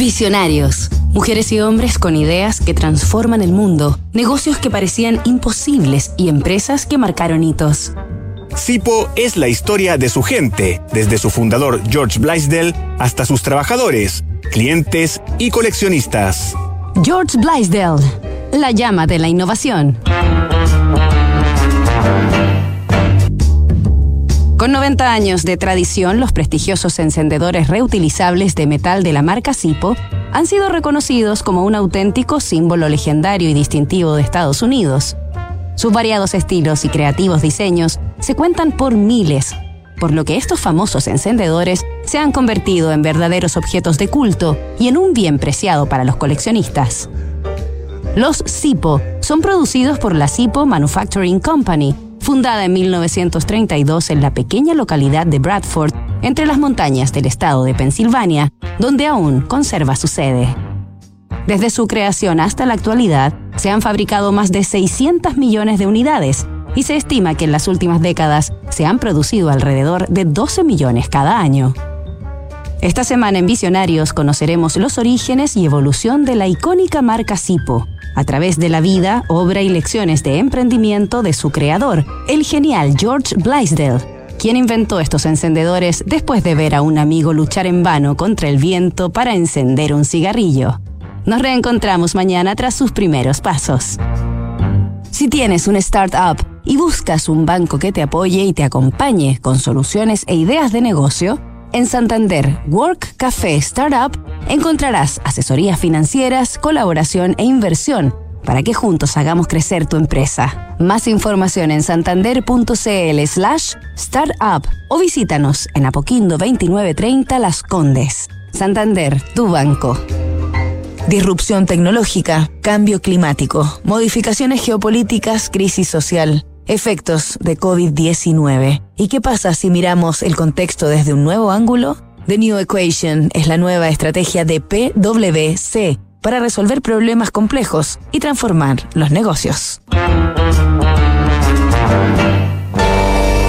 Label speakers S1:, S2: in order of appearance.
S1: Visionarios. Mujeres y hombres con ideas que transforman el mundo, negocios que parecían imposibles y empresas que marcaron hitos.
S2: Sipo es la historia de su gente, desde su fundador George Blaisdell hasta sus trabajadores, clientes y coleccionistas.
S1: George Blaisdell, la llama de la innovación. Con 90 años de tradición, los prestigiosos encendedores reutilizables de metal de la marca Sipo han sido reconocidos como un auténtico símbolo legendario y distintivo de Estados Unidos. Sus variados estilos y creativos diseños se cuentan por miles, por lo que estos famosos encendedores se han convertido en verdaderos objetos de culto y en un bien preciado para los coleccionistas. Los Sipo son producidos por la Sipo Manufacturing Company, fundada en 1932 en la pequeña localidad de Bradford, entre las montañas del estado de Pensilvania, donde aún conserva su sede. Desde su creación hasta la actualidad, se han fabricado más de 600 millones de unidades y se estima que en las últimas décadas se han producido alrededor de 12 millones cada año. Esta semana en Visionarios conoceremos los orígenes y evolución de la icónica marca Sipo, a través de la vida, obra y lecciones de emprendimiento de su creador, el genial George Blaisdell, quien inventó estos encendedores después de ver a un amigo luchar en vano contra el viento para encender un cigarrillo. Nos reencontramos mañana tras sus primeros pasos. Si tienes un startup y buscas un banco que te apoye y te acompañe con soluciones e ideas de negocio, en Santander Work Café Startup encontrarás asesorías financieras, colaboración e inversión para que juntos hagamos crecer tu empresa. Más información en santander.cl slash startup o visítanos en Apoquindo 2930 Las Condes. Santander, tu banco. Disrupción tecnológica, cambio climático, modificaciones geopolíticas, crisis social efectos de COVID-19. ¿Y qué pasa si miramos el contexto desde un nuevo ángulo? The New Equation es la nueva estrategia de PwC para resolver problemas complejos y transformar los negocios.